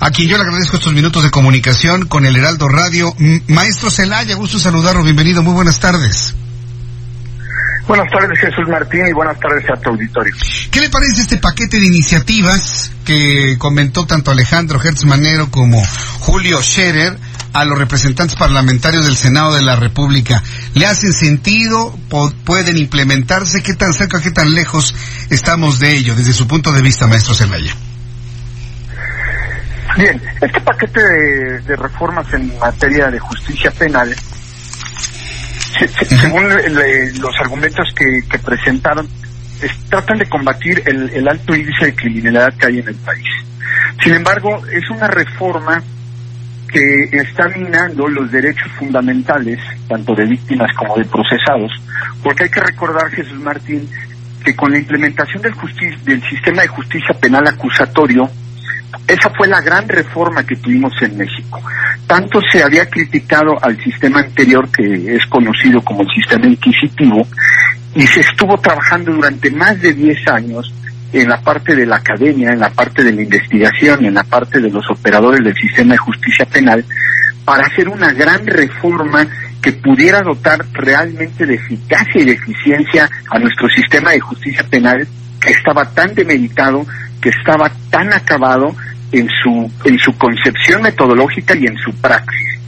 A quien yo le agradezco estos minutos de comunicación con el Heraldo Radio. Maestro Celaya, gusto saludarlo. Bienvenido. Muy buenas tardes. Buenas tardes, Jesús Martín, y buenas tardes a tu auditorio. ¿Qué le parece este paquete de iniciativas que comentó tanto Alejandro Hertz Manero como Julio Scherer a los representantes parlamentarios del Senado de la República? ¿Le hacen sentido? ¿Pueden implementarse? ¿Qué tan cerca, qué tan lejos estamos de ello desde su punto de vista, maestro Celaya? Bien, este paquete de, de reformas en materia de justicia penal, se- se- según le- le- los argumentos que, que presentaron, es- tratan de combatir el, el alto índice de criminalidad que hay en el país. Sin embargo, es una reforma que está minando los derechos fundamentales, tanto de víctimas como de procesados, porque hay que recordar, Jesús Martín, que con la implementación del, del sistema de justicia penal acusatorio, esa fue la gran reforma que tuvimos en México. Tanto se había criticado al sistema anterior, que es conocido como el sistema inquisitivo, y se estuvo trabajando durante más de 10 años en la parte de la academia, en la parte de la investigación, en la parte de los operadores del sistema de justicia penal, para hacer una gran reforma que pudiera dotar realmente de eficacia y de eficiencia a nuestro sistema de justicia penal que estaba tan demeritado, que estaba tan acabado en su en su concepción metodológica y en su praxis.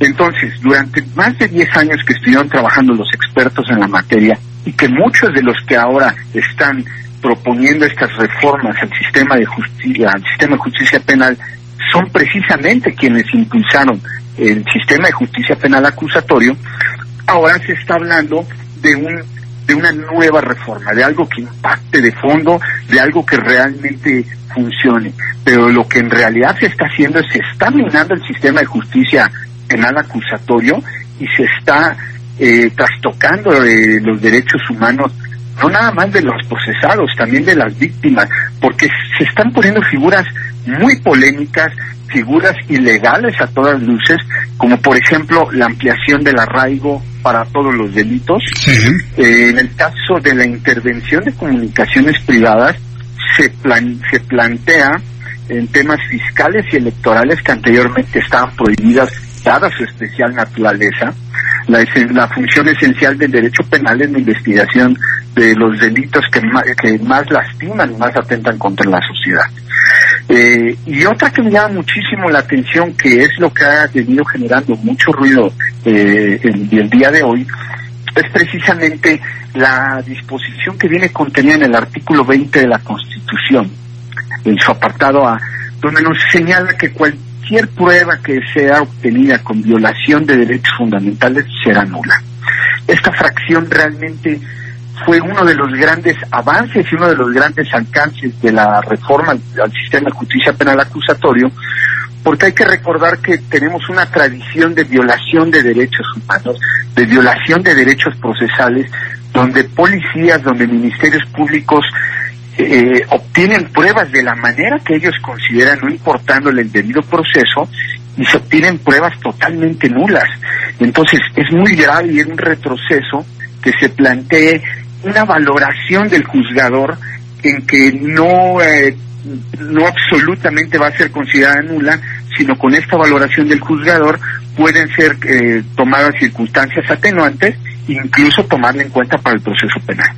Entonces, durante más de 10 años que estuvieron trabajando los expertos en la materia y que muchos de los que ahora están proponiendo estas reformas al sistema de justicia, al sistema de justicia penal, son precisamente quienes impulsaron el sistema de justicia penal acusatorio, ahora se está hablando de un de una nueva reforma, de algo que impacte de fondo, de algo que realmente funcione. Pero lo que en realidad se está haciendo es se está minando el sistema de justicia penal acusatorio y se está eh, trastocando eh, los derechos humanos, no nada más de los procesados, también de las víctimas, porque se están poniendo figuras muy polémicas, figuras ilegales a todas luces, como por ejemplo la ampliación del arraigo para todos los delitos. Eh, en el caso de la intervención de comunicaciones privadas, se, plan- se plantea en temas fiscales y electorales que anteriormente estaban prohibidas, dada su especial naturaleza, la, función esencial del derecho penal es la investigación de los delitos que más, que más lastiman y más atentan contra la sociedad. Eh, y otra que me llama muchísimo la atención, que es lo que ha venido generando mucho ruido eh, el, el día de hoy, es precisamente la disposición que viene contenida en el artículo 20 de la Constitución, en su apartado A, donde nos señala que cualquier prueba que sea obtenida con violación de derechos fundamentales será nula. Esta fracción realmente fue uno de los grandes avances y uno de los grandes alcances de la reforma al, sistema de justicia penal acusatorio, porque hay que recordar que tenemos una tradición de violación de derechos humanos, de violación de derechos procesales, donde policías, donde ministerios públicos eh, obtienen pruebas de la manera que ellos consideran, no importando el debido proceso, y se obtienen pruebas totalmente nulas. Entonces es muy grave y es un retroceso que se plantee una valoración del juzgador en que no eh, no absolutamente va a ser considerada nula, sino con esta valoración del juzgador pueden ser eh, tomadas circunstancias atenuantes incluso tomarla en cuenta para el proceso penal.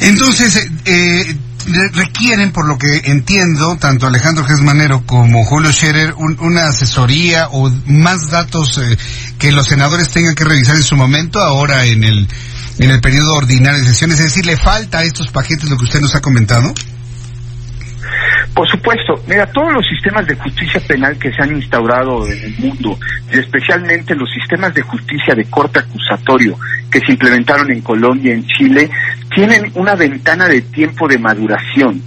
Entonces, eh, eh, re- requieren, por lo que entiendo, tanto Alejandro Gesmanero como Julio Scherer, un- una asesoría o más datos eh, que los senadores tengan que revisar en su momento, ahora en el, en el periodo ordinario de sesiones. Es decir, ¿le falta a estos paquetes lo que usted nos ha comentado? Por supuesto, mira, todos los sistemas de justicia penal que se han instaurado en el mundo, y especialmente los sistemas de justicia de corte acusatorio que se implementaron en Colombia, en Chile, tienen una ventana de tiempo de maduración.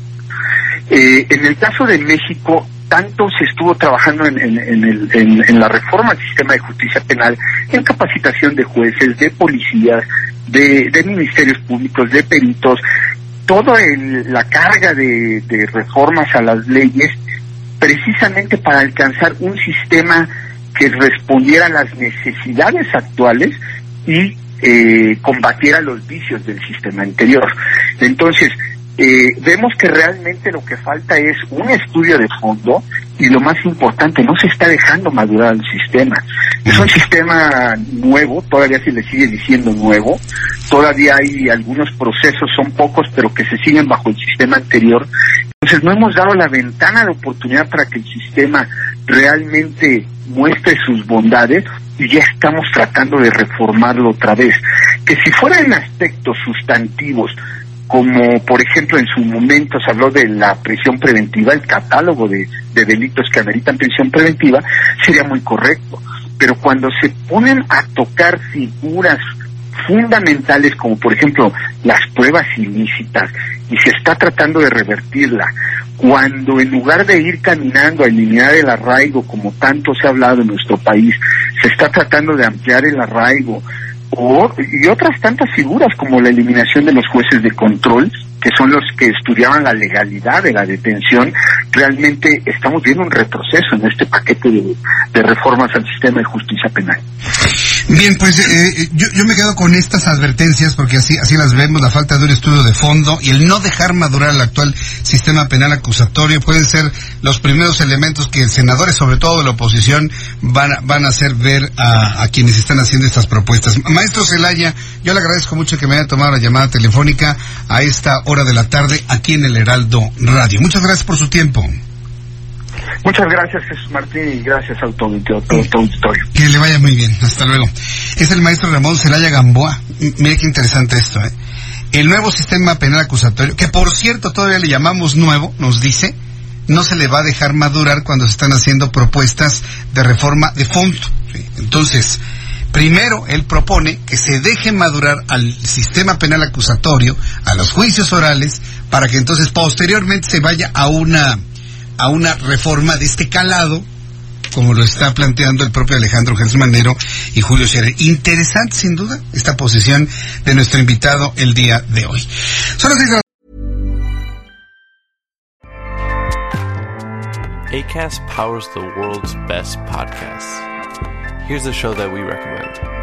Eh, en el caso de México, tanto se estuvo trabajando en, en, la reforma del sistema de justicia penal, en capacitación de jueces, de policías, de, de ministerios públicos, de peritos, toda la carga de, reformas a las leyes precisamente para alcanzar un sistema que respondiera a las necesidades actuales y eh, combatiera los vicios del sistema anterior. Entonces, eh, vemos que realmente lo que falta es un estudio de fondo y lo más importante, no se está dejando madurar el sistema. Es un sistema nuevo, todavía se le sigue diciendo nuevo, todavía hay algunos procesos, son pocos, pero que se siguen bajo el sistema anterior. Entonces no hemos dado la ventana de oportunidad para que el sistema realmente muestre sus bondades y ya estamos tratando de reformarlo otra vez. Que si fueran aspectos sustantivos, como por ejemplo en su momento se habló de la prisión preventiva, el catálogo de, delitos que ameritan prisión preventiva, sería muy correcto. Pero cuando se ponen a tocar figuras fundamentales como por ejemplo las pruebas ilícitas y se está tratando de revertirla, cuando en lugar de ir caminando a eliminar el arraigo como tanto se ha hablado en nuestro país, se está tratando de ampliar el arraigo, y otras tantas figuras como la eliminación de los jueces de control, que son los que estudiaban la legalidad de la detención, realmente estamos viendo un retroceso en este paquete de reformas al sistema de justicia penal. Bien, pues eh, eh, yo, yo, me quedo con estas advertencias porque así, así las vemos, la falta de un estudio de fondo y el no dejar madurar el actual sistema penal acusatorio pueden ser los primeros elementos que senadores, sobre todo de la oposición, van, van a hacer ver a, a, quienes están haciendo estas propuestas. Maestro Zelaya, yo le agradezco mucho que me haya tomado la llamada telefónica a esta hora de la tarde aquí en el Heraldo Radio. Muchas gracias por su tiempo. Muchas gracias, Jesús Martín, y gracias a tu, auditorio. Que le vaya muy bien. Hasta luego. Es el maestro Ramón Celaya Gamboa. Mire qué interesante esto, ¿eh? El nuevo sistema penal acusatorio, que por cierto todavía le llamamos nuevo, nos dice, no se le va a dejar madurar cuando se están haciendo propuestas de reforma de fondo. Entonces, primero él propone que se deje madurar al sistema penal acusatorio, a los juicios orales, para que entonces posteriormente se vaya a una a una reforma de este calado, como lo está planteando el propio Alejandro Jesús Manero y Julio Scherer. Interesante, sin duda, esta posición de nuestro invitado el día de hoy. ACAST powers the world's best podcasts. Here's a show that we recommend.